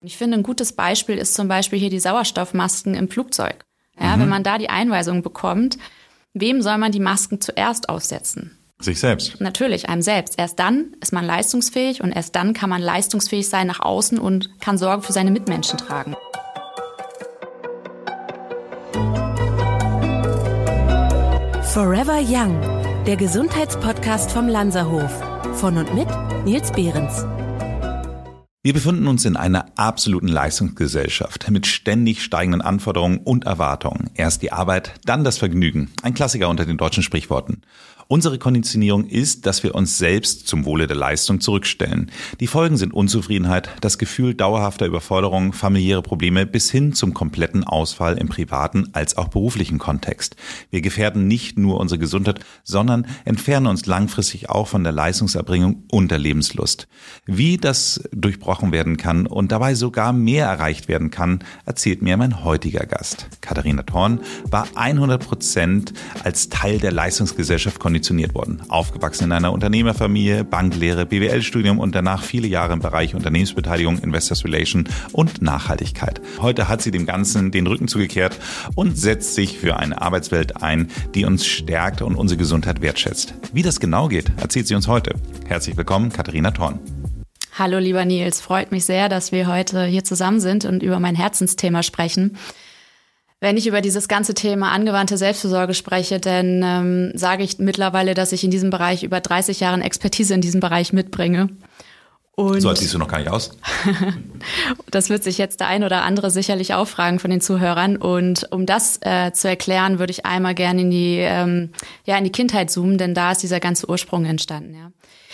Ich finde, ein gutes Beispiel ist zum Beispiel hier die Sauerstoffmasken im Flugzeug. Ja, mhm. Wenn man da die Einweisung bekommt, wem soll man die Masken zuerst aufsetzen? Sich selbst. Natürlich, einem selbst. Erst dann ist man leistungsfähig und erst dann kann man leistungsfähig sein nach außen und kann Sorge für seine Mitmenschen tragen. Forever Young, der Gesundheitspodcast vom Lanzerhof. Von und mit Nils Behrens. Wir befinden uns in einer absoluten Leistungsgesellschaft mit ständig steigenden Anforderungen und Erwartungen. Erst die Arbeit, dann das Vergnügen. Ein Klassiker unter den deutschen Sprichworten. Unsere Konditionierung ist, dass wir uns selbst zum Wohle der Leistung zurückstellen. Die Folgen sind Unzufriedenheit, das Gefühl dauerhafter Überforderung, familiäre Probleme bis hin zum kompletten Ausfall im privaten als auch beruflichen Kontext. Wir gefährden nicht nur unsere Gesundheit, sondern entfernen uns langfristig auch von der Leistungserbringung und der Lebenslust. Wie das durchbrochen werden kann und dabei sogar mehr erreicht werden kann, erzählt mir mein heutiger Gast. Katharina Thorn war 100 Prozent als Teil der Leistungsgesellschaft konditioniert konditioniert worden. Aufgewachsen in einer Unternehmerfamilie, Banklehre, BWL-Studium und danach viele Jahre im Bereich Unternehmensbeteiligung, Investors Relation und Nachhaltigkeit. Heute hat sie dem Ganzen den Rücken zugekehrt und setzt sich für eine Arbeitswelt ein, die uns stärkt und unsere Gesundheit wertschätzt. Wie das genau geht, erzählt sie uns heute. Herzlich willkommen, Katharina Thorn. Hallo lieber Nils, freut mich sehr, dass wir heute hier zusammen sind und über mein Herzensthema sprechen wenn ich über dieses ganze Thema angewandte Selbstversorge spreche, dann ähm, sage ich mittlerweile, dass ich in diesem Bereich über 30 Jahre Expertise in diesem Bereich mitbringe. Und so alt siehst du noch gar nicht aus. das wird sich jetzt der ein oder andere sicherlich auch fragen von den Zuhörern. Und um das äh, zu erklären, würde ich einmal gerne in die, ähm, ja, in die Kindheit zoomen, denn da ist dieser ganze Ursprung entstanden. Ja.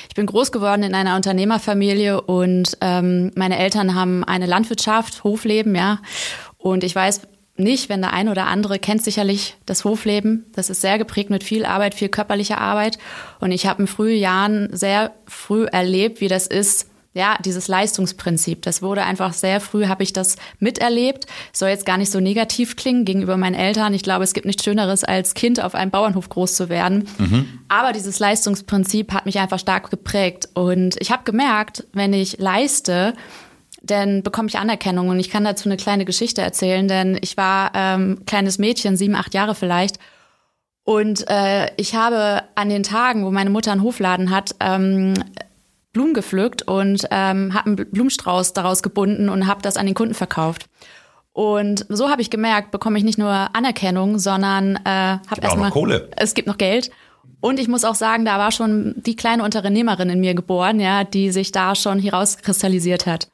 Ich bin groß geworden in einer Unternehmerfamilie und ähm, meine Eltern haben eine Landwirtschaft, Hofleben, ja. Und ich weiß, nicht, wenn der ein oder andere kennt sicherlich das Hofleben. Das ist sehr geprägt mit viel Arbeit, viel körperlicher Arbeit. Und ich habe in frühen Jahren sehr früh erlebt, wie das ist, ja, dieses Leistungsprinzip. Das wurde einfach sehr früh, habe ich das miterlebt. Soll jetzt gar nicht so negativ klingen gegenüber meinen Eltern. Ich glaube, es gibt nichts Schöneres, als Kind auf einem Bauernhof groß zu werden. Mhm. Aber dieses Leistungsprinzip hat mich einfach stark geprägt. Und ich habe gemerkt, wenn ich leiste, dann bekomme ich Anerkennung. Und ich kann dazu eine kleine Geschichte erzählen, denn ich war ähm, kleines Mädchen, sieben, acht Jahre vielleicht. Und äh, ich habe an den Tagen, wo meine Mutter einen Hofladen hat, ähm, Blumen gepflückt und ähm, habe einen Blumenstrauß daraus gebunden und habe das an den Kunden verkauft. Und so habe ich gemerkt, bekomme ich nicht nur Anerkennung, sondern äh, habe erstmal Kohle. Es gibt noch Geld. Und ich muss auch sagen, da war schon die kleine Unternehmerin in mir geboren, ja, die sich da schon herauskristallisiert hat.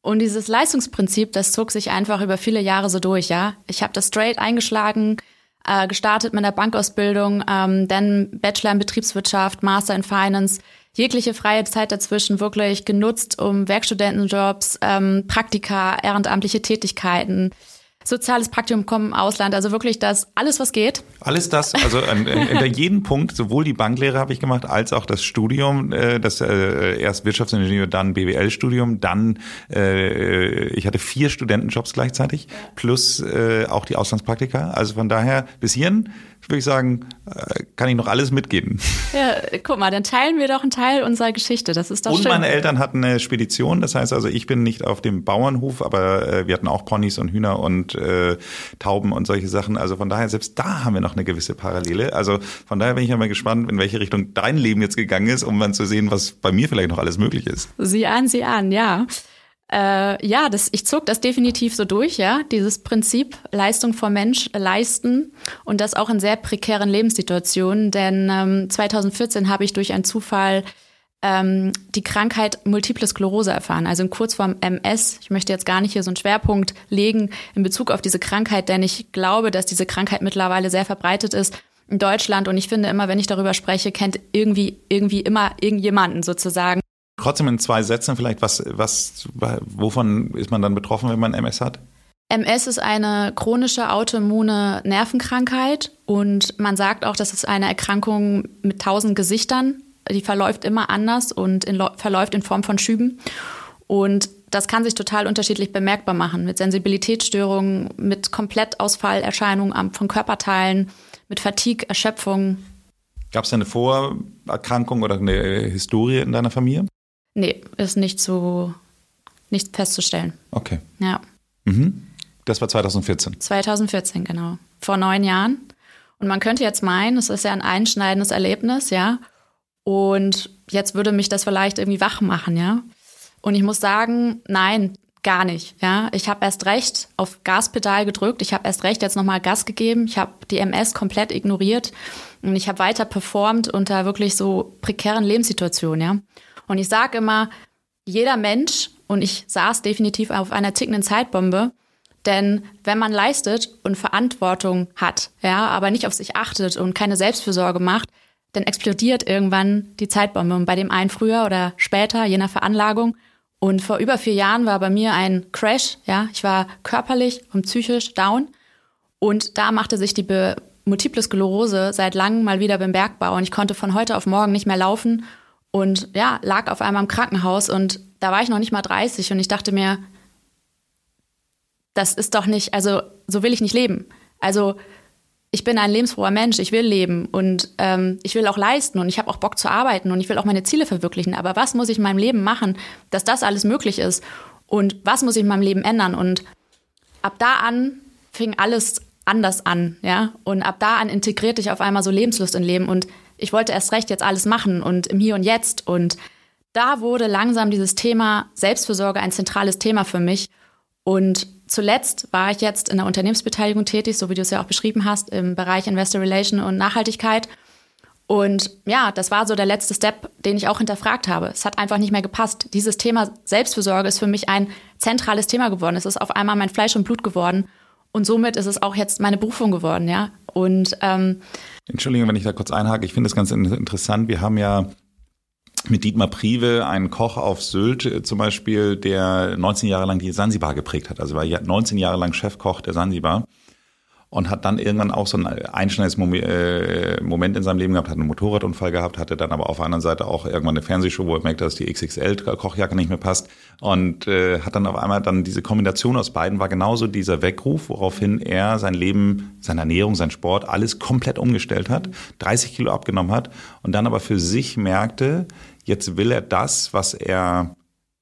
Und dieses Leistungsprinzip, das zog sich einfach über viele Jahre so durch, ja. Ich habe das straight eingeschlagen, äh, gestartet mit der Bankausbildung, ähm, dann Bachelor in Betriebswirtschaft, Master in Finance, jegliche freie Zeit dazwischen wirklich genutzt, um Werkstudentenjobs, ähm, Praktika, ehrenamtliche Tätigkeiten, soziales Praktikum im Ausland, also wirklich das, alles was geht. Alles das, also an, an jedem Punkt, sowohl die Banklehre habe ich gemacht, als auch das Studium, äh, das äh, erst Wirtschaftsingenieur, dann BWL-Studium, dann äh, ich hatte vier Studentenjobs gleichzeitig, plus äh, auch die Auslandspraktika. Also von daher bis hierhin würde ich sagen, äh, kann ich noch alles mitgeben. Ja, guck mal, dann teilen wir doch einen Teil unserer Geschichte. Das ist doch und schön. Und meine Eltern hatten eine Spedition. Das heißt also, ich bin nicht auf dem Bauernhof, aber äh, wir hatten auch Ponys und Hühner und äh, Tauben und solche Sachen. Also von daher, selbst da haben wir noch eine gewisse Parallele. Also von daher bin ich ja mal gespannt, in welche Richtung dein Leben jetzt gegangen ist, um dann zu sehen, was bei mir vielleicht noch alles möglich ist. Sieh an, sieh an, ja. Äh, ja, das, ich zog das definitiv so durch, ja, dieses Prinzip Leistung vor Mensch leisten und das auch in sehr prekären Lebenssituationen, denn ähm, 2014 habe ich durch einen Zufall ähm, die Krankheit Multiple Sklerose erfahren, also in Kurzform MS. Ich möchte jetzt gar nicht hier so einen Schwerpunkt legen in Bezug auf diese Krankheit, denn ich glaube, dass diese Krankheit mittlerweile sehr verbreitet ist in Deutschland und ich finde immer, wenn ich darüber spreche, kennt irgendwie irgendwie immer irgendjemanden sozusagen. Trotzdem in zwei Sätzen vielleicht, was, was, wovon ist man dann betroffen, wenn man MS hat? MS ist eine chronische autoimmune Nervenkrankheit und man sagt auch, das ist eine Erkrankung mit tausend Gesichtern. Die verläuft immer anders und in, verläuft in Form von Schüben. Und das kann sich total unterschiedlich bemerkbar machen, mit Sensibilitätsstörungen, mit Komplettausfallerscheinungen von Körperteilen, mit Fatigue, Erschöpfung. Gab es eine Vorerkrankung oder eine Historie in deiner Familie? Nee, ist nicht so nicht festzustellen. Okay. Ja. Mhm. Das war 2014. 2014, genau. Vor neun Jahren. Und man könnte jetzt meinen, es ist ja ein einschneidendes Erlebnis, ja. Und jetzt würde mich das vielleicht irgendwie wach machen, ja. Und ich muss sagen, nein, gar nicht, ja. Ich habe erst recht auf Gaspedal gedrückt. Ich habe erst recht jetzt nochmal Gas gegeben. Ich habe die MS komplett ignoriert und ich habe weiter performt unter wirklich so prekären Lebenssituationen, ja. Und ich sage immer, jeder Mensch, und ich saß definitiv auf einer tickenden Zeitbombe, denn wenn man leistet und Verantwortung hat, ja, aber nicht auf sich achtet und keine Selbstfürsorge macht, dann explodiert irgendwann die Zeitbombe. Und bei dem einen früher oder später, je nach Veranlagung. Und vor über vier Jahren war bei mir ein Crash, ja. Ich war körperlich und psychisch down. Und da machte sich die Be Multiple Sklerose seit langem mal wieder beim Bergbau. Und ich konnte von heute auf morgen nicht mehr laufen und ja, lag auf einmal im Krankenhaus. Und da war ich noch nicht mal 30 und ich dachte mir, das ist doch nicht, also so will ich nicht leben. Also ich bin ein lebensfroher Mensch, ich will leben und ähm, ich will auch leisten und ich habe auch Bock zu arbeiten und ich will auch meine Ziele verwirklichen. Aber was muss ich in meinem Leben machen, dass das alles möglich ist? Und was muss ich in meinem Leben ändern? Und ab da an fing alles anders an, ja. Und ab da an integrierte ich auf einmal so Lebenslust in Leben und ich wollte erst recht jetzt alles machen und im Hier und Jetzt. Und da wurde langsam dieses Thema Selbstfürsorge ein zentrales Thema für mich. Und zuletzt war ich jetzt in der Unternehmensbeteiligung tätig, so wie du es ja auch beschrieben hast, im Bereich Investor Relation und Nachhaltigkeit. Und ja, das war so der letzte Step, den ich auch hinterfragt habe. Es hat einfach nicht mehr gepasst. Dieses Thema Selbstfürsorge ist für mich ein zentrales Thema geworden. Es ist auf einmal mein Fleisch und Blut geworden. Und somit ist es auch jetzt meine Berufung geworden, ja. Und ähm, Entschuldigung, wenn ich da kurz einhake. Ich finde das ganz interessant. Wir haben ja mit Dietmar Prive, einen Koch auf Sylt äh, zum Beispiel, der 19 Jahre lang die Sansibar geprägt hat. Also war 19 Jahre lang Chefkoch der Sansibar und hat dann irgendwann auch so ein einschneidendes äh, Moment in seinem Leben gehabt, hat einen Motorradunfall gehabt, hatte dann aber auf der anderen Seite auch irgendwann eine Fernsehshow, wo er merkt, dass die XXL-Kochjacke nicht mehr passt und äh, hat dann auf einmal dann diese Kombination aus beiden war genauso dieser Weckruf, woraufhin er sein Leben, seine Ernährung, sein Sport, alles komplett umgestellt hat, 30 Kilo abgenommen hat und dann aber für sich merkte, jetzt will er das, was er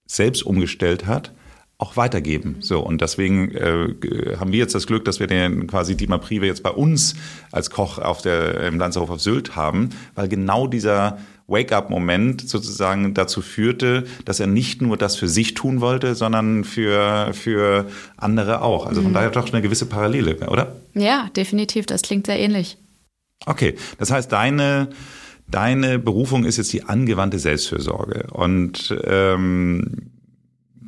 selbst umgestellt hat, auch weitergeben. So und deswegen äh, haben wir jetzt das Glück, dass wir den quasi Dietmar Prive jetzt bei uns als Koch auf der im Lanzerhof auf Sylt haben, weil genau dieser Wake-up-Moment sozusagen dazu führte, dass er nicht nur das für sich tun wollte, sondern für für andere auch. Also von mhm. daher doch eine gewisse Parallele, oder? Ja, definitiv. Das klingt sehr ähnlich. Okay, das heißt deine Deine Berufung ist jetzt die angewandte Selbstfürsorge. Und ähm,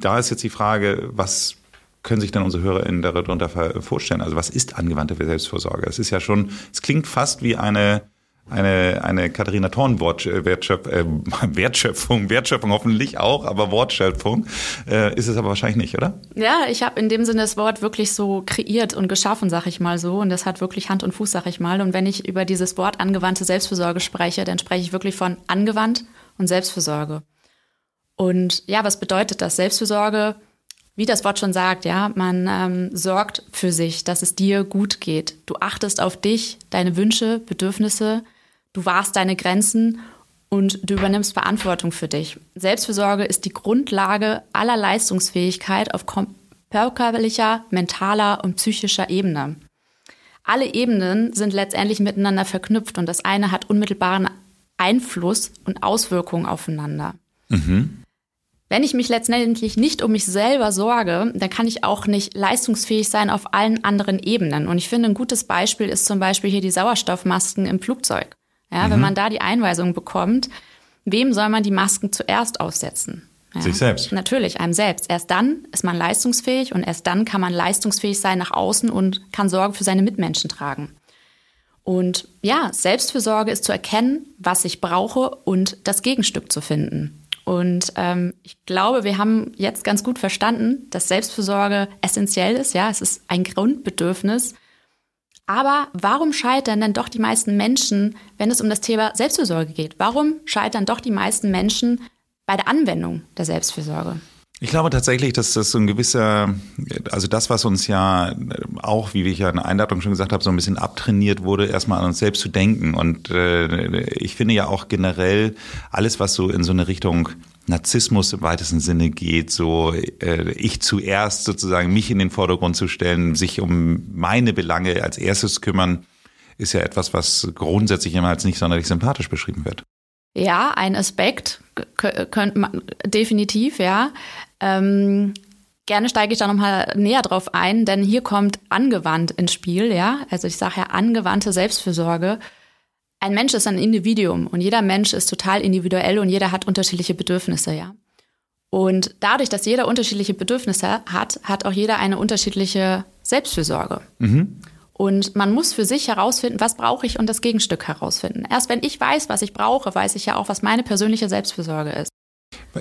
da ist jetzt die Frage, was können sich dann unsere HörerInnen darunter vorstellen? Also was ist angewandte Selbstvorsorge? Es ist ja schon, es klingt fast wie eine eine, eine Katharina Thorn Wertschöpf, äh, Wertschöpfung, Wertschöpfung hoffentlich auch, aber Wortschöpfung äh, ist es aber wahrscheinlich nicht, oder? Ja, ich habe in dem Sinne das Wort wirklich so kreiert und geschaffen, sag ich mal so. Und das hat wirklich Hand und Fuß, sag ich mal. Und wenn ich über dieses Wort angewandte Selbstfürsorge spreche, dann spreche ich wirklich von angewandt und Selbstfürsorge. Und ja, was bedeutet das? Selbstfürsorge, wie das Wort schon sagt, ja, man ähm, sorgt für sich, dass es dir gut geht. Du achtest auf dich, deine Wünsche, Bedürfnisse, du wahrst deine Grenzen und du übernimmst Verantwortung für dich. Selbstfürsorge ist die Grundlage aller Leistungsfähigkeit auf körperlicher, mentaler und psychischer Ebene. Alle Ebenen sind letztendlich miteinander verknüpft und das eine hat unmittelbaren Einfluss und Auswirkungen aufeinander. Mhm. Wenn ich mich letztendlich nicht um mich selber sorge, dann kann ich auch nicht leistungsfähig sein auf allen anderen Ebenen. Und ich finde, ein gutes Beispiel ist zum Beispiel hier die Sauerstoffmasken im Flugzeug. Ja, mhm. wenn man da die Einweisung bekommt, wem soll man die Masken zuerst aussetzen? Ja, Sich selbst. Natürlich, einem selbst. Erst dann ist man leistungsfähig und erst dann kann man leistungsfähig sein nach außen und kann Sorge für seine Mitmenschen tragen. Und ja, Selbstfürsorge ist zu erkennen, was ich brauche und das Gegenstück zu finden. Und ähm, ich glaube, wir haben jetzt ganz gut verstanden, dass Selbstfürsorge essentiell ist. Ja, es ist ein Grundbedürfnis. Aber warum scheitern denn doch die meisten Menschen, wenn es um das Thema Selbstfürsorge geht? Warum scheitern doch die meisten Menschen bei der Anwendung der Selbstfürsorge? Ich glaube tatsächlich, dass das so ein gewisser, also das, was uns ja auch, wie ich ja in der Einladung schon gesagt habe, so ein bisschen abtrainiert wurde, erstmal an uns selbst zu denken. Und äh, ich finde ja auch generell alles, was so in so eine Richtung Narzissmus im weitesten Sinne geht, so äh, ich zuerst sozusagen mich in den Vordergrund zu stellen, sich um meine Belange als erstes kümmern, ist ja etwas, was grundsätzlich immer als nicht sonderlich sympathisch beschrieben wird. Ja, ein Aspekt könnte man definitiv, ja. Ähm, gerne steige ich da nochmal näher drauf ein, denn hier kommt angewandt ins Spiel, ja. Also ich sage ja angewandte Selbstfürsorge. Ein Mensch ist ein Individuum und jeder Mensch ist total individuell und jeder hat unterschiedliche Bedürfnisse, ja. Und dadurch, dass jeder unterschiedliche Bedürfnisse hat, hat auch jeder eine unterschiedliche Selbstfürsorge. Mhm. Und man muss für sich herausfinden, was brauche ich und das Gegenstück herausfinden. Erst wenn ich weiß, was ich brauche, weiß ich ja auch, was meine persönliche Selbstfürsorge ist.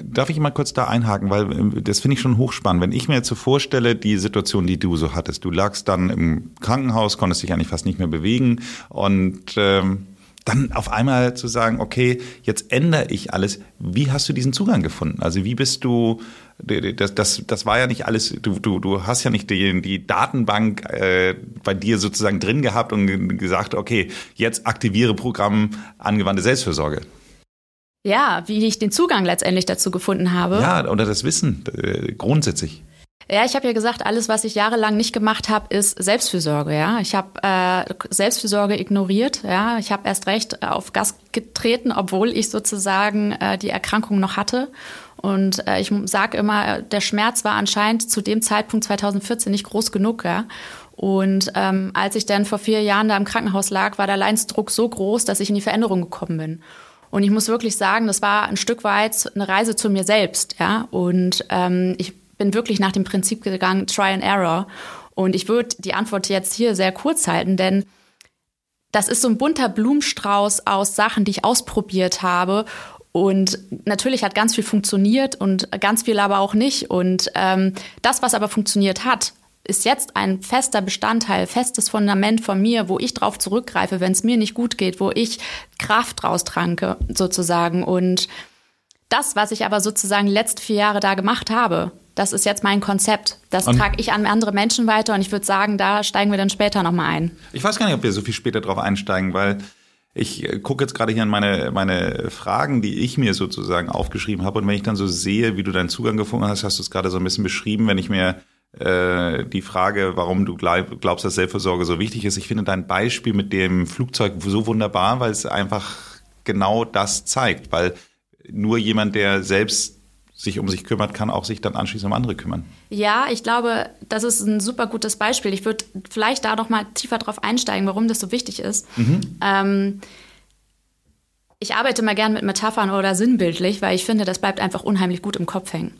Darf ich mal kurz da einhaken, weil äh, das finde ich schon hochspannend. Wenn ich mir jetzt so vorstelle, die Situation, die du so hattest, du lagst dann im Krankenhaus, konntest dich eigentlich fast nicht mehr bewegen und ähm, dann auf einmal zu sagen, okay, jetzt ändere ich alles. Wie hast du diesen Zugang gefunden? Also wie bist du, das, das, das war ja nicht alles, du, du, du hast ja nicht die, die Datenbank äh, bei dir sozusagen drin gehabt und gesagt, okay, jetzt aktiviere Programm angewandte Selbstfürsorge. Ja, wie ich den Zugang letztendlich dazu gefunden habe. Ja, oder das Wissen äh, grundsätzlich. Ja, ich habe ja gesagt, alles, was ich jahrelang nicht gemacht habe, ist Selbstfürsorge. Ja, ich habe äh, Selbstfürsorge ignoriert. Ja, ich habe erst recht auf Gas getreten, obwohl ich sozusagen äh, die Erkrankung noch hatte. Und äh, ich sage immer, der Schmerz war anscheinend zu dem Zeitpunkt 2014 nicht groß genug. Ja. Und ähm, als ich dann vor vier Jahren da im Krankenhaus lag, war der Leidensdruck so groß, dass ich in die Veränderung gekommen bin. Und ich muss wirklich sagen, das war ein Stück weit eine Reise zu mir selbst. Ja. Und ähm, ich bin wirklich nach dem Prinzip gegangen, Try and Error. Und ich würde die Antwort jetzt hier sehr kurz halten, denn das ist so ein bunter Blumenstrauß aus Sachen, die ich ausprobiert habe. Und natürlich hat ganz viel funktioniert und ganz viel aber auch nicht. Und ähm, das, was aber funktioniert hat, ist jetzt ein fester Bestandteil, festes Fundament von mir, wo ich drauf zurückgreife, wenn es mir nicht gut geht, wo ich Kraft raustranke, sozusagen. Und das, was ich aber sozusagen die letzten vier Jahre da gemacht habe, das ist jetzt mein Konzept. Das trage ich an andere Menschen weiter und ich würde sagen, da steigen wir dann später nochmal ein. Ich weiß gar nicht, ob wir so viel später drauf einsteigen, weil ich äh, gucke jetzt gerade hier an meine, meine Fragen, die ich mir sozusagen aufgeschrieben habe. Und wenn ich dann so sehe, wie du deinen Zugang gefunden hast, hast du es gerade so ein bisschen beschrieben, wenn ich mir äh, die Frage, warum du glaubst, dass Selbstversorge so wichtig ist. Ich finde dein Beispiel mit dem Flugzeug so wunderbar, weil es einfach genau das zeigt, weil nur jemand, der selbst sich um sich kümmert, kann auch sich dann anschließend um andere kümmern. Ja, ich glaube, das ist ein super gutes Beispiel. Ich würde vielleicht da noch mal tiefer drauf einsteigen, warum das so wichtig ist. Mhm. Ähm, ich arbeite mal gern mit Metaphern oder sinnbildlich, weil ich finde, das bleibt einfach unheimlich gut im Kopf hängen.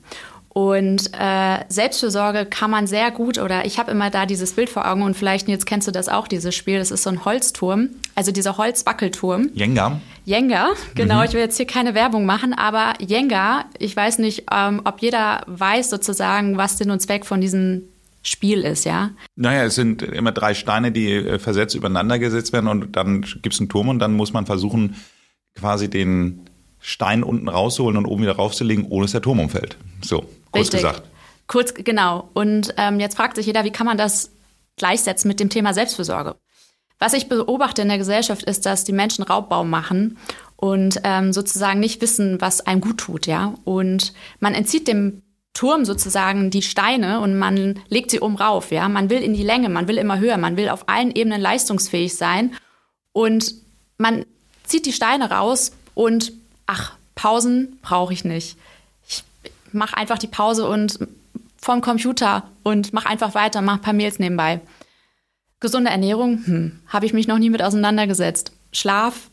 Und äh, Selbstfürsorge kann man sehr gut, oder ich habe immer da dieses Bild vor Augen und vielleicht, jetzt kennst du das auch, dieses Spiel, das ist so ein Holzturm, also dieser Holzwackelturm. Jenga. Jenga, genau, mhm. ich will jetzt hier keine Werbung machen, aber Jenga, ich weiß nicht, ähm, ob jeder weiß sozusagen, was Sinn und Zweck von diesem Spiel ist, ja? Naja, es sind immer drei Steine, die äh, versetzt übereinander gesetzt werden und dann gibt es einen Turm und dann muss man versuchen, quasi den Stein unten rauszuholen und oben wieder raufzulegen, ohne dass der Turm umfällt. So. Kurz Richtig. gesagt. Kurz, genau. Und ähm, jetzt fragt sich jeder, wie kann man das gleichsetzen mit dem Thema Selbstfürsorge? Was ich beobachte in der Gesellschaft ist, dass die Menschen Raubbau machen und ähm, sozusagen nicht wissen, was einem gut tut, ja. Und man entzieht dem Turm sozusagen die Steine und man legt sie oben rauf, ja. Man will in die Länge, man will immer höher, man will auf allen Ebenen leistungsfähig sein und man zieht die Steine raus und ach, Pausen brauche ich nicht mach einfach die Pause und vom Computer und mach einfach weiter, mach ein paar Mails nebenbei. Gesunde Ernährung, hm, habe ich mich noch nie mit auseinandergesetzt. Schlaf,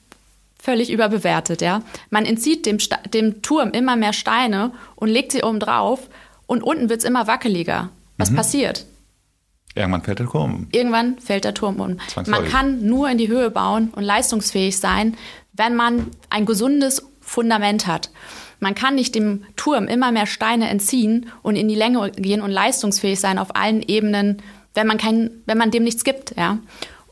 völlig überbewertet, ja. Man entzieht dem, dem Turm immer mehr Steine und legt sie oben drauf und unten wird es immer wackeliger. Was mhm. passiert? Irgendwann fällt der Turm um. Irgendwann fällt der Turm um. Man kann nur in die Höhe bauen und leistungsfähig sein, wenn man ein gesundes Fundament hat. Man kann nicht dem Turm immer mehr Steine entziehen und in die Länge gehen und leistungsfähig sein auf allen Ebenen, wenn man, kein, wenn man dem nichts gibt. Ja?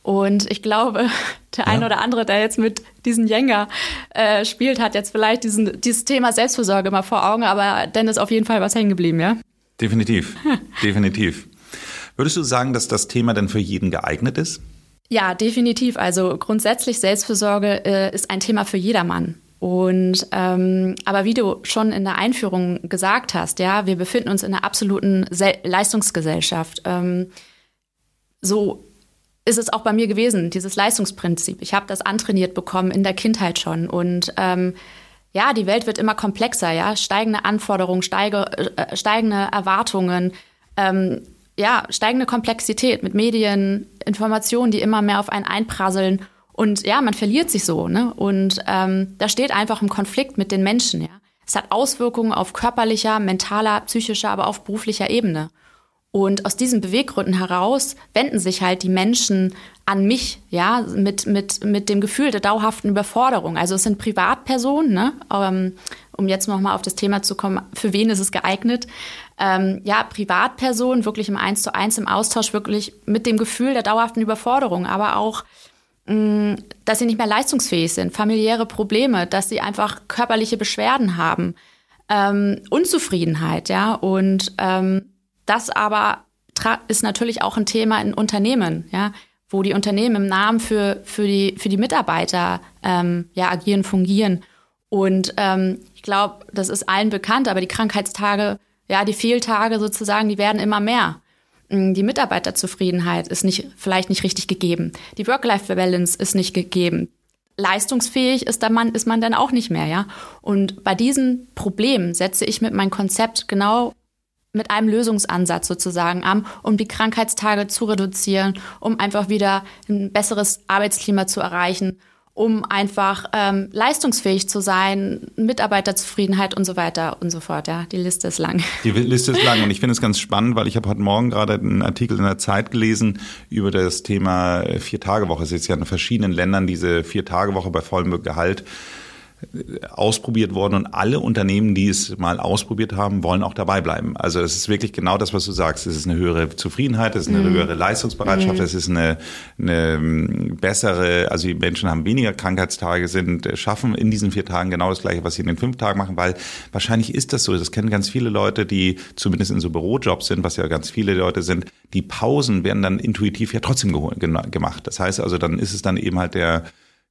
Und ich glaube, der ja. ein oder andere, der jetzt mit diesen Jenga äh, spielt, hat jetzt vielleicht diesen, dieses Thema Selbstversorge mal vor Augen, aber dann ist auf jeden Fall was hängen geblieben, ja? Definitiv, definitiv. Würdest du sagen, dass das Thema denn für jeden geeignet ist? Ja, definitiv. Also grundsätzlich Selbstversorge äh, ist ein Thema für jedermann. Und ähm, aber wie du schon in der Einführung gesagt hast, ja, wir befinden uns in einer absoluten Se Leistungsgesellschaft. Ähm, so ist es auch bei mir gewesen, dieses Leistungsprinzip. Ich habe das antrainiert bekommen in der Kindheit schon. Und ähm, ja, die Welt wird immer komplexer, ja, steigende Anforderungen, steige, äh, steigende Erwartungen, ähm, ja, steigende Komplexität mit Medien, Informationen, die immer mehr auf einen einprasseln. Und ja, man verliert sich so, ne? Und ähm, da steht einfach im Konflikt mit den Menschen, ja. Es hat Auswirkungen auf körperlicher, mentaler, psychischer, aber auch beruflicher Ebene. Und aus diesen Beweggründen heraus wenden sich halt die Menschen an mich, ja, mit, mit, mit dem Gefühl der dauerhaften Überforderung. Also es sind Privatpersonen, ne? Ähm, um jetzt nochmal auf das Thema zu kommen, für wen ist es geeignet? Ähm, ja, Privatpersonen, wirklich im Eins zu eins im Austausch, wirklich mit dem Gefühl der dauerhaften Überforderung, aber auch dass sie nicht mehr leistungsfähig sind, familiäre Probleme, dass sie einfach körperliche Beschwerden haben, ähm, Unzufriedenheit, ja. Und ähm, das aber ist natürlich auch ein Thema in Unternehmen, ja, wo die Unternehmen im Namen für, für, die, für die Mitarbeiter ähm, ja, agieren, fungieren. Und ähm, ich glaube, das ist allen bekannt, aber die Krankheitstage, ja, die Fehltage sozusagen, die werden immer mehr. Die Mitarbeiterzufriedenheit ist nicht, vielleicht nicht richtig gegeben. Die Work-Life-Balance ist nicht gegeben. Leistungsfähig ist, der Mann, ist man dann auch nicht mehr, ja. Und bei diesen Problemen setze ich mit meinem Konzept genau mit einem Lösungsansatz sozusagen an, um die Krankheitstage zu reduzieren, um einfach wieder ein besseres Arbeitsklima zu erreichen um einfach ähm, leistungsfähig zu sein, Mitarbeiterzufriedenheit und so weiter und so fort. Ja, die Liste ist lang. Die Liste ist lang und ich finde es ganz spannend, weil ich habe heute Morgen gerade einen Artikel in der Zeit gelesen über das Thema Vier-Tage-Woche. Es ist ja in verschiedenen Ländern diese Vier-Tage-Woche bei vollem Gehalt ausprobiert worden und alle Unternehmen, die es mal ausprobiert haben, wollen auch dabei bleiben. Also es ist wirklich genau das, was du sagst. Es ist eine höhere Zufriedenheit, es ist eine mm. höhere Leistungsbereitschaft, mm. es ist eine, eine ähm, bessere, also die Menschen haben weniger Krankheitstage, sind, äh, schaffen in diesen vier Tagen genau das Gleiche, was sie in den fünf Tagen machen, weil wahrscheinlich ist das so. Das kennen ganz viele Leute, die zumindest in so Bürojobs sind, was ja ganz viele Leute sind. Die Pausen werden dann intuitiv ja trotzdem gemacht. Das heißt also, dann ist es dann eben halt der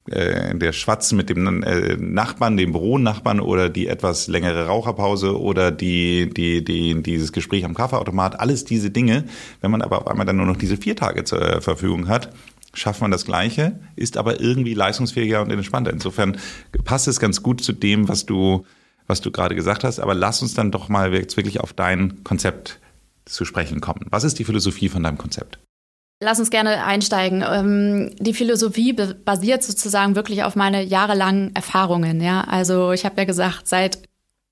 äh, der Schwatz mit dem äh, Nachbarn, dem Büronachbarn oder die etwas längere Raucherpause oder die, die, die, dieses Gespräch am Kaffeeautomat, alles diese Dinge. Wenn man aber auf einmal dann nur noch diese vier Tage zur äh, Verfügung hat, schafft man das Gleiche, ist aber irgendwie leistungsfähiger und entspannter. Insofern passt es ganz gut zu dem, was du, was du gerade gesagt hast. Aber lass uns dann doch mal jetzt wirklich auf dein Konzept zu sprechen kommen. Was ist die Philosophie von deinem Konzept? Lass uns gerne einsteigen. Ähm, die Philosophie basiert sozusagen wirklich auf meine jahrelangen Erfahrungen. Ja, also ich habe ja gesagt, seit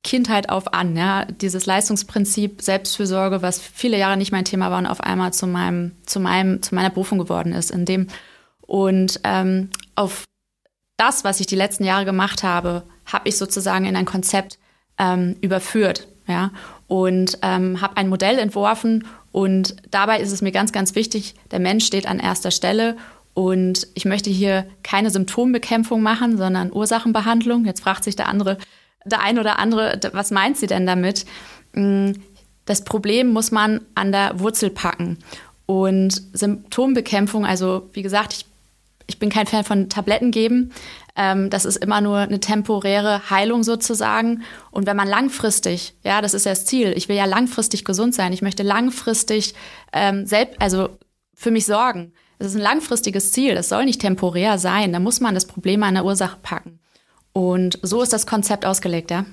Kindheit auf an, ja, dieses Leistungsprinzip Selbstfürsorge, was viele Jahre nicht mein Thema war und auf einmal zu meinem, zu meinem, zu meiner Berufung geworden ist. In dem und ähm, auf das, was ich die letzten Jahre gemacht habe, habe ich sozusagen in ein Konzept ähm, überführt, ja, und ähm, habe ein Modell entworfen und dabei ist es mir ganz, ganz wichtig, der Mensch steht an erster Stelle und ich möchte hier keine Symptombekämpfung machen, sondern Ursachenbehandlung. Jetzt fragt sich der andere, der ein oder andere, was meint sie denn damit? Mm, das Problem muss man an der Wurzel packen. Und Symptombekämpfung, also wie gesagt, ich, ich bin kein Fan von Tabletten geben. Ähm, das ist immer nur eine temporäre Heilung sozusagen. Und wenn man langfristig, ja, das ist ja das Ziel, ich will ja langfristig gesund sein, ich möchte langfristig ähm, selbst, also für mich sorgen. Das ist ein langfristiges Ziel, das soll nicht temporär sein. Da muss man das Problem an der Ursache packen. Und so ist das Konzept ausgelegt, ja.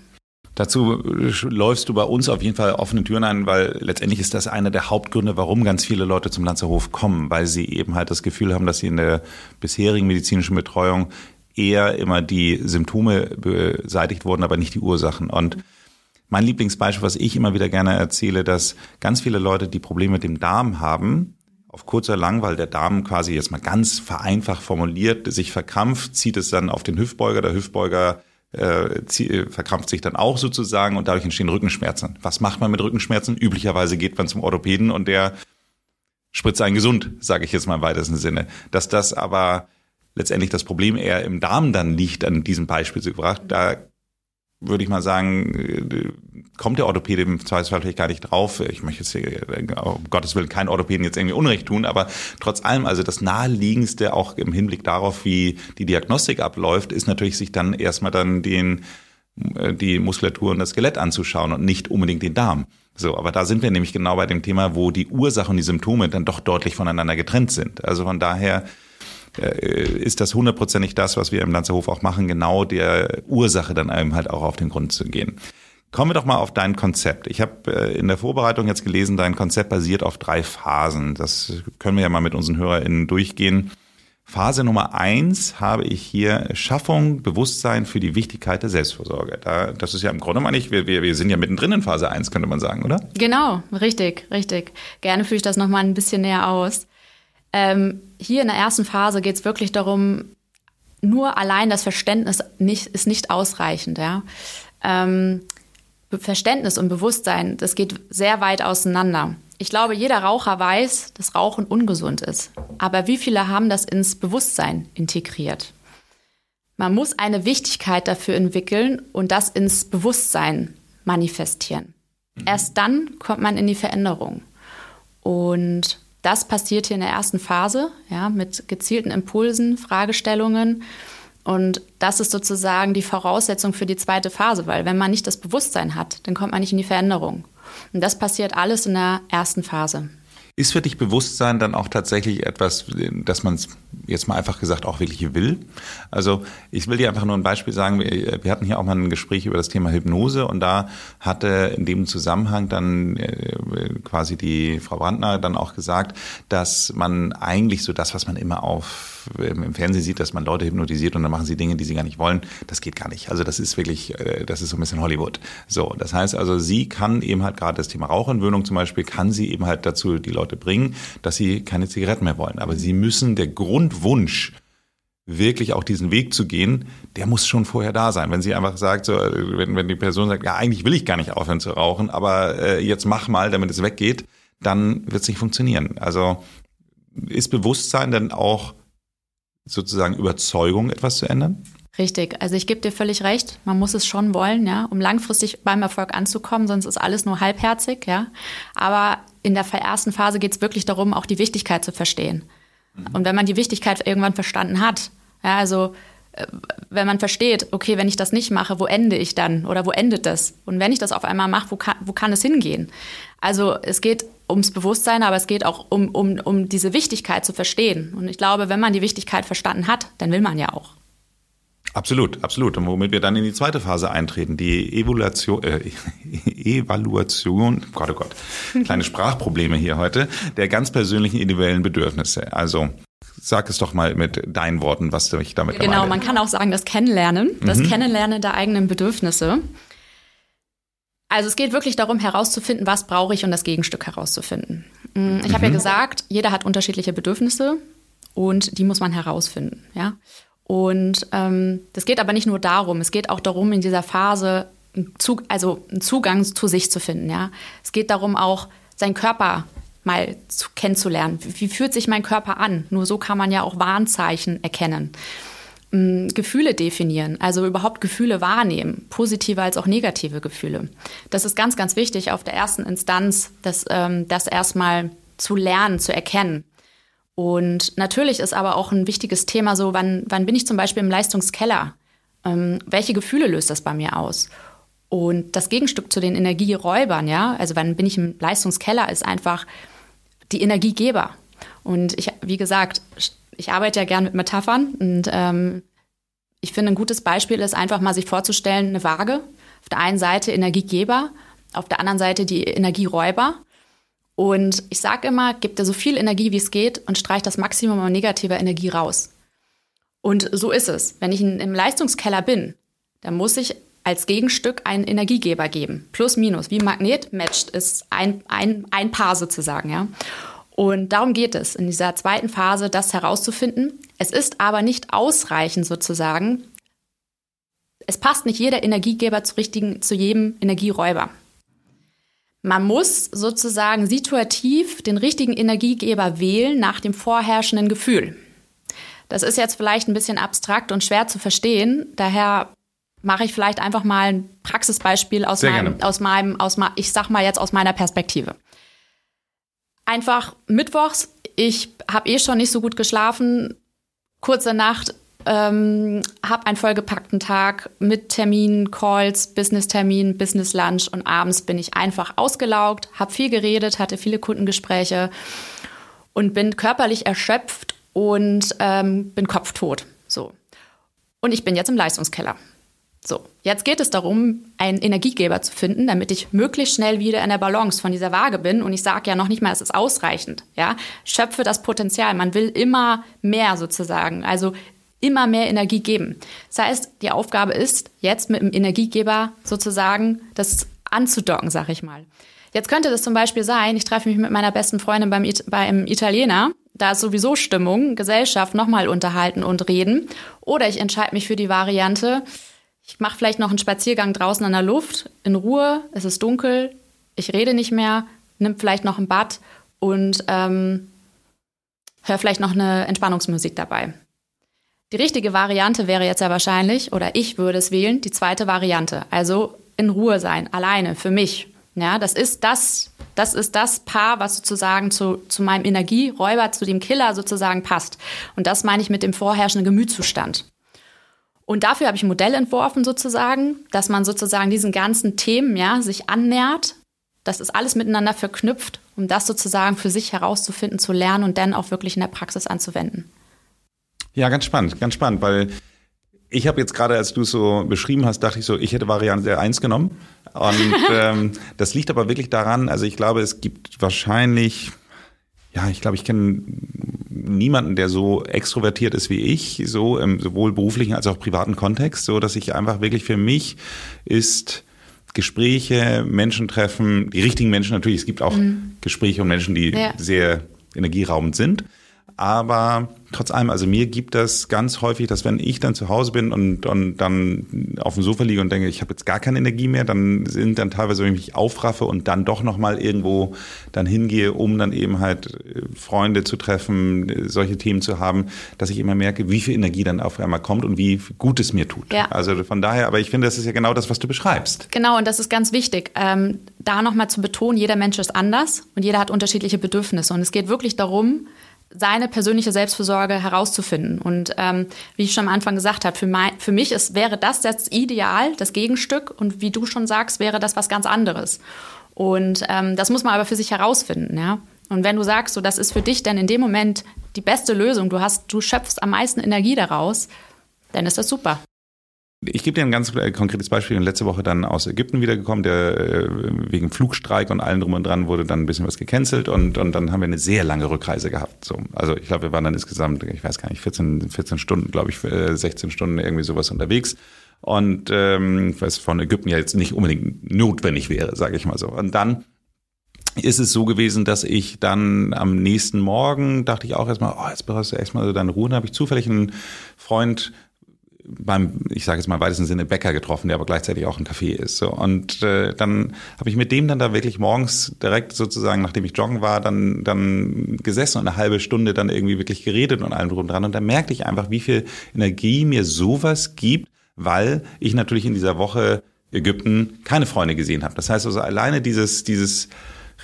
Dazu läufst du bei uns auf jeden Fall offene Türen ein, weil letztendlich ist das einer der Hauptgründe, warum ganz viele Leute zum Lanzerhof kommen, weil sie eben halt das Gefühl haben, dass sie in der bisherigen medizinischen Betreuung eher immer die Symptome beseitigt wurden, aber nicht die Ursachen. Und mein Lieblingsbeispiel, was ich immer wieder gerne erzähle, dass ganz viele Leute, die Probleme mit dem Darm haben, auf kurz oder lang, weil der Darm quasi jetzt mal ganz vereinfacht formuliert, sich verkrampft, zieht es dann auf den Hüftbeuger. Der Hüftbeuger äh, verkrampft sich dann auch sozusagen und dadurch entstehen Rückenschmerzen. Was macht man mit Rückenschmerzen? Üblicherweise geht man zum Orthopäden und der spritzt einen gesund, sage ich jetzt mal im weitesten Sinne. Dass das aber letztendlich das Problem eher im Darm dann liegt, an diesem Beispiel gebracht, da würde ich mal sagen, äh, kommt der Orthopäde im Zweifelsfall vielleicht gar nicht drauf. Ich möchte jetzt hier, um Gottes Willen keinen Orthopäden jetzt irgendwie Unrecht tun, aber trotz allem, also das naheliegendste auch im Hinblick darauf, wie die Diagnostik abläuft, ist natürlich sich dann erstmal dann den, äh, die Muskulatur und das Skelett anzuschauen und nicht unbedingt den Darm. So, aber da sind wir nämlich genau bei dem Thema, wo die Ursache und die Symptome dann doch deutlich voneinander getrennt sind. Also von daher ist das hundertprozentig das, was wir im Lanzerhof auch machen, genau der Ursache dann eben halt auch auf den Grund zu gehen. Kommen wir doch mal auf dein Konzept. Ich habe äh, in der Vorbereitung jetzt gelesen, dein Konzept basiert auf drei Phasen. Das können wir ja mal mit unseren HörerInnen durchgehen. Phase Nummer eins habe ich hier Schaffung, Bewusstsein für die Wichtigkeit der Selbstversorge. Da, das ist ja im Grunde mal nicht, wir, wir, wir sind ja mittendrin in Phase eins, könnte man sagen, oder? Genau, richtig, richtig. Gerne führe ich das nochmal ein bisschen näher aus. Ähm, hier in der ersten Phase geht es wirklich darum, nur allein das Verständnis nicht, ist nicht ausreichend. Ja? Ähm, Verständnis und Bewusstsein, das geht sehr weit auseinander. Ich glaube, jeder Raucher weiß, dass Rauchen ungesund ist. Aber wie viele haben das ins Bewusstsein integriert? Man muss eine Wichtigkeit dafür entwickeln und das ins Bewusstsein manifestieren. Mhm. Erst dann kommt man in die Veränderung. Und das passiert hier in der ersten Phase, ja, mit gezielten Impulsen, Fragestellungen. Und das ist sozusagen die Voraussetzung für die zweite Phase, weil wenn man nicht das Bewusstsein hat, dann kommt man nicht in die Veränderung. Und das passiert alles in der ersten Phase. Ist für dich Bewusstsein dann auch tatsächlich etwas, dass man es jetzt mal einfach gesagt auch wirklich will? Also ich will dir einfach nur ein Beispiel sagen. Wir, wir hatten hier auch mal ein Gespräch über das Thema Hypnose und da hatte in dem Zusammenhang dann äh, quasi die Frau Brandner dann auch gesagt, dass man eigentlich so das, was man immer auf im Fernsehen sieht, dass man Leute hypnotisiert und dann machen sie Dinge, die sie gar nicht wollen, das geht gar nicht. Also das ist wirklich, äh, das ist so ein bisschen Hollywood. So, das heißt also, sie kann eben halt gerade das Thema Rauchentwöhnung zum Beispiel, kann sie eben halt dazu die Leute bringen, dass sie keine Zigaretten mehr wollen. Aber sie müssen, der Grundwunsch, wirklich auch diesen Weg zu gehen, der muss schon vorher da sein. Wenn sie einfach sagt, so, wenn, wenn die Person sagt, ja, eigentlich will ich gar nicht aufhören zu rauchen, aber äh, jetzt mach mal, damit es weggeht, dann wird es nicht funktionieren. Also ist Bewusstsein dann auch sozusagen Überzeugung, etwas zu ändern? Richtig, also ich gebe dir völlig recht. Man muss es schon wollen, ja, um langfristig beim Erfolg anzukommen, sonst ist alles nur halbherzig, ja. Aber in der ersten Phase geht es wirklich darum, auch die Wichtigkeit zu verstehen. Mhm. Und wenn man die Wichtigkeit irgendwann verstanden hat, ja, also wenn man versteht, okay, wenn ich das nicht mache, wo ende ich dann oder wo endet das? Und wenn ich das auf einmal mache, wo kann, wo kann es hingehen? Also es geht ums Bewusstsein, aber es geht auch um, um, um diese Wichtigkeit zu verstehen. Und ich glaube, wenn man die Wichtigkeit verstanden hat, dann will man ja auch. Absolut, absolut. Und womit wir dann in die zweite Phase eintreten, die Evaluation, äh, Evaluation, Gott, oh Gott, kleine Sprachprobleme hier heute, der ganz persönlichen individuellen Bedürfnisse. Also sag es doch mal mit deinen Worten, was du ich damit Genau, meine. man kann auch sagen, das Kennenlernen, das mhm. Kennenlernen der eigenen Bedürfnisse. Also es geht wirklich darum herauszufinden, was brauche ich und das Gegenstück herauszufinden. Mm, ich mhm. habe ja gesagt, jeder hat unterschiedliche Bedürfnisse und die muss man herausfinden. Ja? Und ähm, das geht aber nicht nur darum, es geht auch darum, in dieser Phase einen Zug, also einen Zugang zu sich zu finden. Ja? Es geht darum, auch seinen Körper mal zu, kennenzulernen. Wie, wie fühlt sich mein Körper an? Nur so kann man ja auch Warnzeichen erkennen. Gefühle definieren, also überhaupt Gefühle wahrnehmen, positive als auch negative Gefühle. Das ist ganz, ganz wichtig auf der ersten Instanz, das, ähm, das erstmal zu lernen, zu erkennen. Und natürlich ist aber auch ein wichtiges Thema so, wann, wann bin ich zum Beispiel im Leistungskeller? Ähm, welche Gefühle löst das bei mir aus? Und das Gegenstück zu den Energieräubern, ja, also wann bin ich im Leistungskeller, ist einfach die Energiegeber. Und ich, wie gesagt, ich arbeite ja gern mit Metaphern und ähm, ich finde, ein gutes Beispiel ist einfach mal sich vorzustellen, eine Waage. Auf der einen Seite Energiegeber, auf der anderen Seite die Energieräuber. Und ich sage immer, gib dir so viel Energie, wie es geht und streich das Maximum an negativer Energie raus. Und so ist es. Wenn ich im Leistungskeller bin, dann muss ich als Gegenstück einen Energiegeber geben. Plus, minus. Wie Magnet matcht ist ein, ein, ein Paar sozusagen, ja. Und darum geht es in dieser zweiten Phase, das herauszufinden. Es ist aber nicht ausreichend sozusagen. Es passt nicht jeder Energiegeber zu, richtigen, zu jedem Energieräuber. Man muss sozusagen situativ den richtigen Energiegeber wählen nach dem vorherrschenden Gefühl. Das ist jetzt vielleicht ein bisschen abstrakt und schwer zu verstehen. Daher mache ich vielleicht einfach mal ein Praxisbeispiel aus Sehr meinem, gerne. aus meinem, aus ma- ich sag mal jetzt aus meiner Perspektive. Einfach mittwochs, ich habe eh schon nicht so gut geschlafen, kurze Nacht, ähm, habe einen vollgepackten Tag mit Terminen, Calls, Business-Termin, Business-Lunch und abends bin ich einfach ausgelaugt, habe viel geredet, hatte viele Kundengespräche und bin körperlich erschöpft und ähm, bin kopftot. So. Und ich bin jetzt im Leistungskeller. So, jetzt geht es darum, einen Energiegeber zu finden, damit ich möglichst schnell wieder in der Balance von dieser Waage bin. Und ich sage ja noch nicht mal, es ist ausreichend. Ja, schöpfe das Potenzial. Man will immer mehr sozusagen, also immer mehr Energie geben. Das heißt, die Aufgabe ist, jetzt mit dem Energiegeber sozusagen das anzudocken, sag ich mal. Jetzt könnte das zum Beispiel sein, ich treffe mich mit meiner besten Freundin beim, It beim Italiener, da ist sowieso Stimmung, Gesellschaft, nochmal unterhalten und reden. Oder ich entscheide mich für die Variante, ich mache vielleicht noch einen Spaziergang draußen in der Luft, in Ruhe, es ist dunkel, ich rede nicht mehr, nimm vielleicht noch ein Bad und ähm, hör vielleicht noch eine Entspannungsmusik dabei. Die richtige Variante wäre jetzt ja wahrscheinlich, oder ich würde es wählen, die zweite Variante. Also in Ruhe sein, alleine, für mich. Ja, das ist das, das ist das Paar, was sozusagen zu, zu meinem Energieräuber, zu dem Killer sozusagen passt. Und das meine ich mit dem vorherrschenden Gemütszustand. Und dafür habe ich ein Modell entworfen sozusagen, dass man sozusagen diesen ganzen Themen ja sich annähert. Das ist alles miteinander verknüpft, um das sozusagen für sich herauszufinden, zu lernen und dann auch wirklich in der Praxis anzuwenden. Ja, ganz spannend, ganz spannend, weil ich habe jetzt gerade, als du es so beschrieben hast, dachte ich so, ich hätte Variante 1 genommen. Und ähm, das liegt aber wirklich daran, also ich glaube, es gibt wahrscheinlich, ja, ich glaube, ich kenne niemanden, der so extrovertiert ist wie ich, so im sowohl beruflichen als auch privaten Kontext, so dass ich einfach wirklich für mich ist Gespräche, Menschen treffen, die richtigen Menschen natürlich. Es gibt auch Gespräche und Menschen, die Ja. sehr energieraubend sind. Aber trotz allem, also mir gibt das ganz häufig, dass wenn ich dann zu Hause bin und, und dann auf dem Sofa liege und denke, ich habe jetzt gar keine Energie mehr, dann sind dann teilweise, wenn ich mich aufraffe und dann doch nochmal irgendwo dann hingehe, um dann eben halt äh, Freunde zu treffen, solche Themen zu haben, dass ich immer merke, wie viel Energie dann auf einmal kommt und wie gut es mir tut. Ja. Also von daher, aber ich finde, das ist ja genau das, was du beschreibst. Genau, und das ist ganz wichtig, ähm, da nochmal zu betonen, jeder Mensch ist anders und jeder hat unterschiedliche Bedürfnisse. Und es geht wirklich darum, seine persönliche Selbstfürsorge herauszufinden. Und ähm, wie ich schon am Anfang gesagt habe, für, mein, für mich ist, wäre das das Ideal, das Gegenstück. Und wie du schon sagst, wäre das was ganz anderes. Und ähm, das muss man aber für sich herausfinden, ja. Und wenn du sagst, so, das ist für dich dann in dem Moment die beste Lösung, du hast, du schöpfst am meisten Energie daraus, dann ist das super. Ich gebe dir ein ganz äh, konkretes Beispiel. Ich bin letzte Woche dann aus Ägypten wiedergekommen, der äh, wegen Flugstreik und allem drum und dran wurde dann ein bisschen was gecancelt und, und dann haben wir eine sehr lange Rückreise gehabt. So, also ich glaube, wir waren dann insgesamt, ich weiß gar nicht, 14, 14 Stunden, glaube ich, äh, 16 Stunden irgendwie sowas unterwegs. Und ähm, was von Ägypten ja jetzt nicht unbedingt notwendig wäre, sage ich mal so. Und dann ist es so gewesen, dass ich dann am nächsten Morgen dachte ich auch erstmal, oh, jetzt brauchst du erstmal so deine Ruhe. Dann habe ich zufällig einen Freund beim, ich sage jetzt mal im weitesten Sinne Bäcker getroffen, der aber gleichzeitig auch ein Café ist. So. Und äh, dann habe ich mit dem dann da wirklich morgens direkt sozusagen, nachdem ich joggen war, dann, dann gesessen und eine halbe Stunde dann irgendwie wirklich geredet und allem drum dran. Und da merkte ich einfach, wie viel Energie mir sowas gibt, weil ich natürlich in dieser Woche Ägypten keine Freunde gesehen habe. Das heißt also alleine dieses, dieses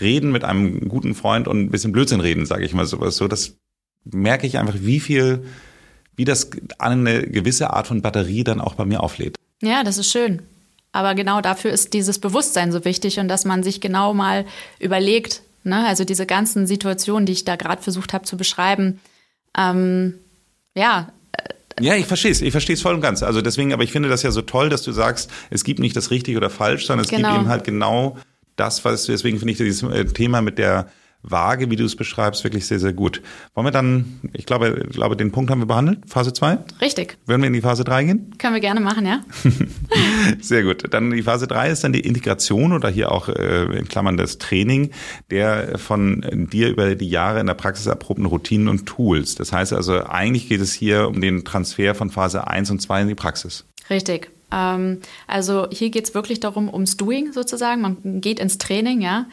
Reden mit einem guten Freund und ein bisschen Blödsinn reden, sage ich mal sowas, so, das merke ich einfach, wie viel wie das eine gewisse Art von Batterie dann auch bei mir auflädt. Ja, das ist schön. Aber genau dafür ist dieses Bewusstsein so wichtig und dass man sich genau mal überlegt, ne, also diese ganzen Situationen, die ich da gerade versucht habe zu beschreiben, ähm, ja, Ja, ich verstehe es, ich verstehe es voll und ganz. Also deswegen, aber ich finde das ja so toll, dass du sagst, es gibt nicht das richtig oder falsch, sondern es Genau. gibt eben halt genau das, was deswegen finde ich dieses äh, Thema mit der Waage, wie du es beschreibst, wirklich sehr, sehr gut. Wollen wir dann, ich glaube, ich glaube, den Punkt haben wir behandelt, Phase 2. richtig. Würden wir in die Phase 3 gehen? Können wir gerne machen, ja? Sehr gut. Dann die Phase 3 ist dann die Integration oder hier auch äh, in Klammern das Training der von dir über die Jahre in der Praxis erprobten Routinen und Tools. Das heißt also, eigentlich geht es hier um den Transfer von Phase 1 und 2 in die Praxis. Richtig. Ähm, also hier geht es wirklich darum, ums Doing sozusagen. Man geht ins Training, ja.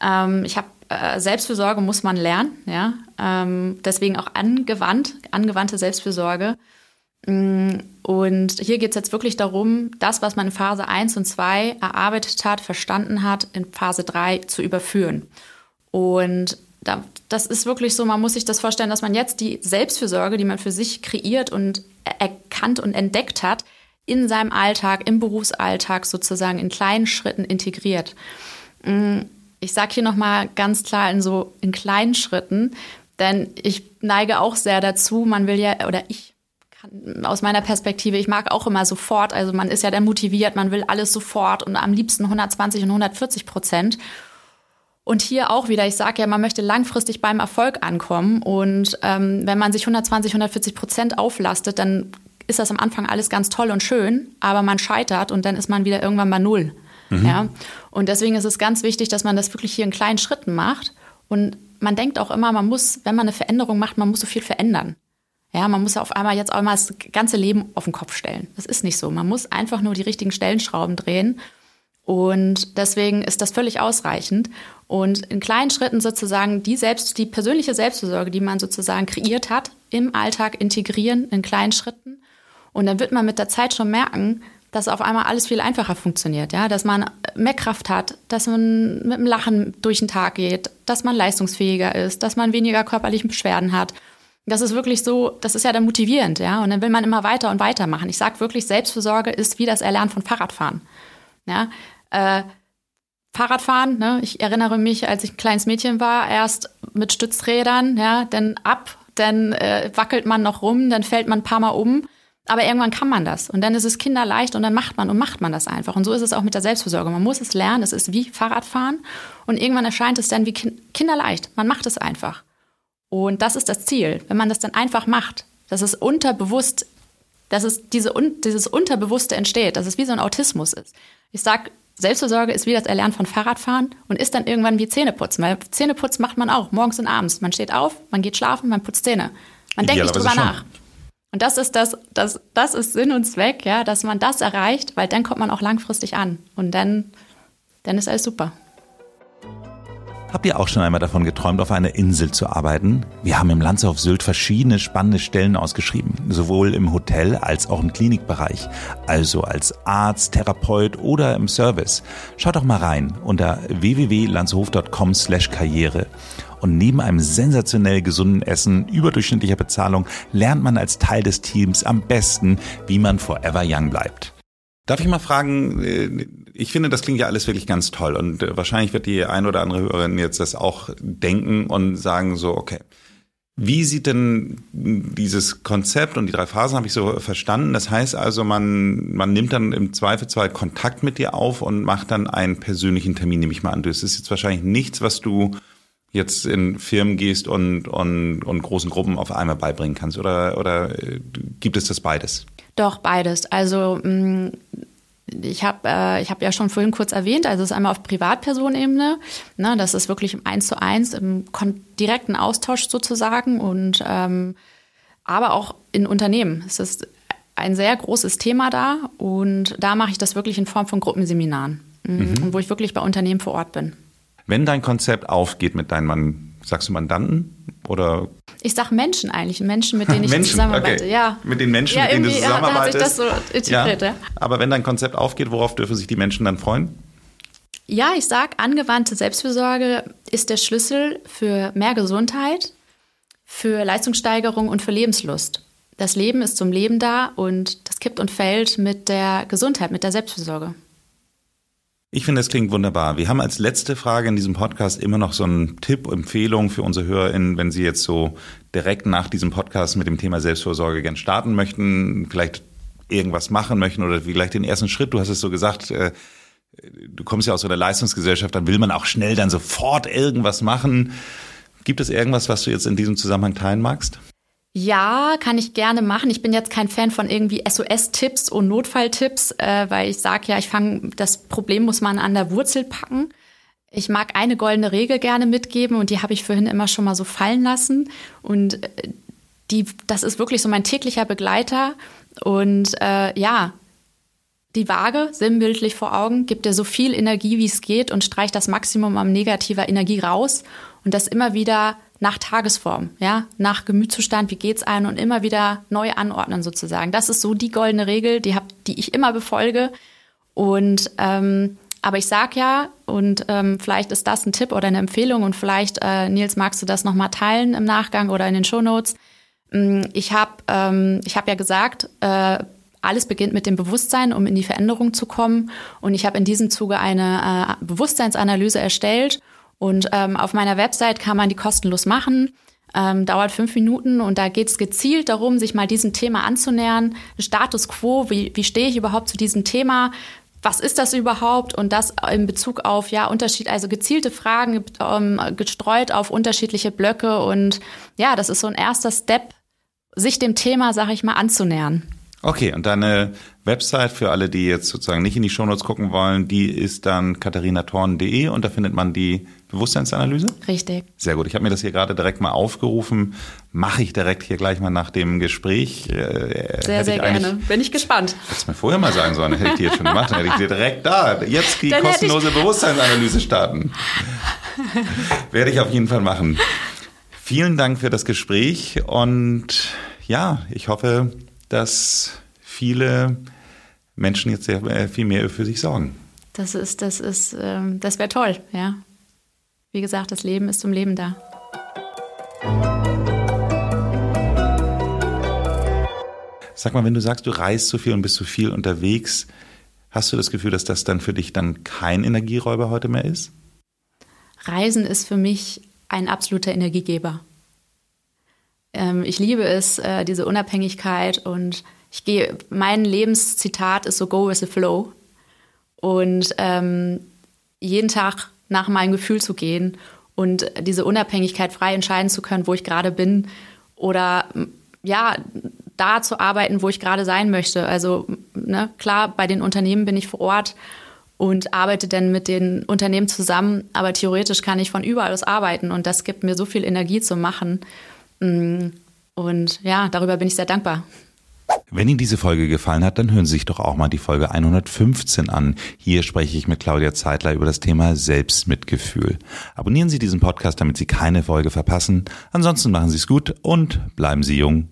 Ähm, ich habe äh, Selbstfürsorge muss man lernen, ja. Ähm, deswegen auch angewandt, angewandte Selbstfürsorge. Mm, und hier geht es jetzt wirklich darum, das, was man in Phase 1 und 2 erarbeitet hat, verstanden hat, in Phase 3 zu überführen. Und da, das ist wirklich so, man muss sich das vorstellen, dass man jetzt die Selbstfürsorge, die man für sich kreiert und erkannt und entdeckt hat, in seinem Alltag, im Berufsalltag sozusagen in kleinen Schritten integriert. Ich sage hier nochmal ganz klar in so in kleinen Schritten, denn ich neige auch sehr dazu, man will ja, oder ich kann, aus meiner Perspektive, ich mag auch immer sofort, also man ist ja dann motiviert, man will alles sofort und am liebsten 120 und 140 Prozent. Und hier auch wieder, ich sage ja, man möchte langfristig beim Erfolg ankommen. Und ähm, wenn man sich 120, 140 Prozent auflastet, dann ist das am Anfang alles ganz toll und schön, aber man scheitert und dann ist man wieder irgendwann bei Null. Mhm. Ja? Und deswegen ist es ganz wichtig, dass man das wirklich hier in kleinen Schritten macht. Und man denkt auch immer, man muss, wenn man eine Veränderung macht, man muss so viel verändern. Ja, man muss ja auf einmal jetzt auch mal das ganze Leben auf den Kopf stellen. Das ist nicht so. Man muss einfach nur die richtigen Stellenschrauben drehen. Und deswegen ist das völlig ausreichend. Und in kleinen Schritten sozusagen die selbst, die persönliche Selbstversorge, die man sozusagen kreiert hat, im Alltag integrieren in kleinen Schritten. Und dann wird man mit der Zeit schon merken, dass auf einmal alles viel einfacher funktioniert, ja, dass man mehr Kraft hat, dass man mit dem Lachen durch den Tag geht, dass man leistungsfähiger ist, dass man weniger körperliche Beschwerden hat. Das ist wirklich so, das ist ja dann motivierend, ja, und dann will man immer weiter und weiter machen. Ich sage wirklich, Selbstfürsorge ist wie das Erlernen von Fahrradfahren, ja. Äh, Fahrradfahren, ne? ich erinnere mich, als ich ein kleines Mädchen war, erst mit Stützrädern, ja, dann ab, dann äh, wackelt man noch rum, dann fällt man ein paar Mal um aber irgendwann kann man das. Und dann ist es kinderleicht und dann macht man und macht man das einfach. Und so ist es auch mit der Selbstversorgung. Man muss es lernen. Es ist wie Fahrradfahren. Und irgendwann erscheint es dann wie kinderleicht. Man macht es einfach. Und das ist das Ziel. Wenn man das dann einfach macht, dass es unterbewusst, dass es diese, dieses Unterbewusste entsteht, dass es wie so ein Autismus ist. Ich sag, Selbstversorge ist wie das Erlernen von Fahrradfahren und ist dann irgendwann wie Zähneputzen. Weil Zähneputzen macht man auch morgens und abends. Man steht auf, man geht schlafen, man putzt Zähne. Man denkt nicht drüber schon. nach. Und das ist das, das, das ist Sinn und Zweck, ja, dass man das erreicht, weil dann kommt man auch langfristig an. Und dann, dann ist alles super. Habt ihr auch schon einmal davon geträumt, auf einer Insel zu arbeiten? Wir haben im Landshof Sylt verschiedene spannende Stellen ausgeschrieben, sowohl im Hotel als auch im Klinikbereich, also als Arzt, Therapeut oder im Service. Schaut doch mal rein unter www.landshof.com/karriere. Und neben einem sensationell gesunden Essen, überdurchschnittlicher Bezahlung, lernt man als Teil des Teams am besten, wie man forever young bleibt. Darf ich mal fragen, äh, ich finde, das klingt ja alles wirklich ganz toll und äh, wahrscheinlich wird die ein oder andere Hörerin jetzt das auch denken und sagen so, okay, wie sieht denn dieses Konzept und die drei Phasen habe ich so verstanden? Das heißt also, man, man nimmt dann im Zweifelsfall Kontakt mit dir auf und macht dann einen persönlichen Termin, nehme ich mal an. Das ist jetzt wahrscheinlich nichts, was du jetzt in Firmen gehst und, und, und großen Gruppen auf einmal beibringen kannst? Oder, oder äh, gibt es das beides? Doch, beides. Also mm, ich habe äh, ich hab ja schon vorhin kurz erwähnt, also es ist einmal auf Privatpersonenebene, ne, das ist wirklich im Eins zu eins, im direkten Austausch sozusagen und ähm, aber auch in Unternehmen. Es ist ein sehr großes Thema da und da mache ich das wirklich in Form von Gruppenseminaren, mm, mhm. wo ich wirklich bei Unternehmen vor Ort bin. Wenn dein Konzept aufgeht mit deinen Mann, sagst du Mandanten oder? Ich sag Menschen eigentlich, Menschen, mit denen ich Menschen, zusammenarbeite. Okay. Ja. Mit den Menschen, ja, mit denen du zusammenarbeitest. Ja, hat sich das so integriert, ja. ja. Aber wenn dein Konzept aufgeht, worauf dürfen sich die Menschen dann freuen? Ja, ich sag, angewandte Selbstfürsorge ist der Schlüssel für mehr Gesundheit, für Leistungssteigerung und für Lebenslust. Das Leben ist zum Leben da und das kippt und fällt mit der Gesundheit, mit der Selbstfürsorge. Ich finde, das klingt wunderbar. Wir haben als letzte Frage in diesem Podcast immer noch so einen Tipp, Empfehlung für unsere HörerInnen, wenn sie jetzt so direkt nach diesem Podcast mit dem Thema Selbstvorsorge gern starten möchten, vielleicht irgendwas machen möchten oder vielleicht den ersten Schritt. Du hast es so gesagt, äh, du kommst ja aus so einer Leistungsgesellschaft, dann will man auch schnell dann sofort irgendwas machen. Gibt es irgendwas, was du jetzt in diesem Zusammenhang teilen magst? Ja, kann ich gerne machen. Ich bin jetzt kein Fan von irgendwie SOS-Tipps und Notfalltipps, äh, weil ich sage ja, ich fange, das Problem muss man an der Wurzel packen. Ich mag eine goldene Regel gerne mitgeben und die habe ich vorhin immer schon mal so fallen lassen. Und äh, die, das ist wirklich so mein täglicher Begleiter. Und äh, ja, die Waage sinnbildlich vor Augen, gib dir so viel Energie, wie es geht und streich das Maximum an negativer Energie raus und das immer wieder nach Tagesform, ja, nach Gemütszustand, wie geht's einem und immer wieder neu anordnen sozusagen. Das ist so die goldene Regel, die hab, die ich immer befolge. Und ähm, aber ich sag ja, und ähm, vielleicht ist das ein Tipp oder eine Empfehlung und vielleicht, äh, Nils, magst du das nochmal teilen im Nachgang oder in den Shownotes. Mm, ich habe ähm, ich hab ja gesagt, äh, alles beginnt mit dem Bewusstsein, um in die Veränderung zu kommen. Und ich habe in diesem Zuge eine äh, Bewusstseinsanalyse erstellt. Und ähm, auf meiner Website kann man die kostenlos machen. Ähm, dauert fünf Minuten und da geht es gezielt darum, sich mal diesem Thema anzunähern. Status quo, wie, wie stehe ich überhaupt zu diesem Thema? Was ist das überhaupt? Und das in Bezug auf ja Unterschied, also gezielte Fragen ähm, gestreut auf unterschiedliche Blöcke und ja, das ist so ein erster Step, sich dem Thema, sag ich mal, anzunähern. Okay, und deine Website für alle, die jetzt sozusagen nicht in die Shownotes gucken wollen, die ist dann katharinatorn.de und da findet man die Bewusstseinsanalyse? Richtig. Sehr gut. Ich habe mir das hier gerade direkt mal aufgerufen. Mache ich direkt hier gleich mal nach dem Gespräch. Äh, sehr, sehr gerne. Bin ich gespannt. Hättest mir vorher mal sagen sollen, hätte ich die jetzt schon gemacht. Dann hätte ich dir direkt da. Jetzt die dann kostenlose Bewusstseinsanalyse starten. Werde ich auf jeden Fall machen. Vielen Dank für das Gespräch und ja, ich hoffe, dass viele Menschen jetzt sehr äh, viel mehr für sich sorgen. Das ist, das ist, ähm, das wäre toll, ja. Wie gesagt, das Leben ist zum Leben da. Sag mal, wenn du sagst, du reist so viel und bist so viel unterwegs, hast du das Gefühl, dass das dann für dich dann kein Energieräuber heute mehr ist? Reisen ist für mich ein absoluter Energiegeber. Ähm, ich liebe es, äh, diese Unabhängigkeit und ich gehe, mein Lebenszitat ist so go with the flow. Und ähm, jeden Tag nach meinem Gefühl zu gehen und diese Unabhängigkeit frei entscheiden zu können, wo ich gerade bin oder ja, da zu arbeiten, wo ich gerade sein möchte. Also ne, klar, bei den Unternehmen bin ich vor Ort und arbeite dann mit den Unternehmen zusammen, aber theoretisch kann ich von überall aus arbeiten und das gibt mir so viel Energie zu machen. Mm, und ja, darüber bin ich sehr dankbar. Wenn Ihnen diese Folge gefallen hat, dann hören Sie sich doch auch mal die Folge 115 an. Hier spreche ich mit Claudia Zeitler über das Thema Selbstmitgefühl. Abonnieren Sie diesen Podcast, damit Sie keine Folge verpassen. Ansonsten machen Sie es gut und bleiben Sie jung.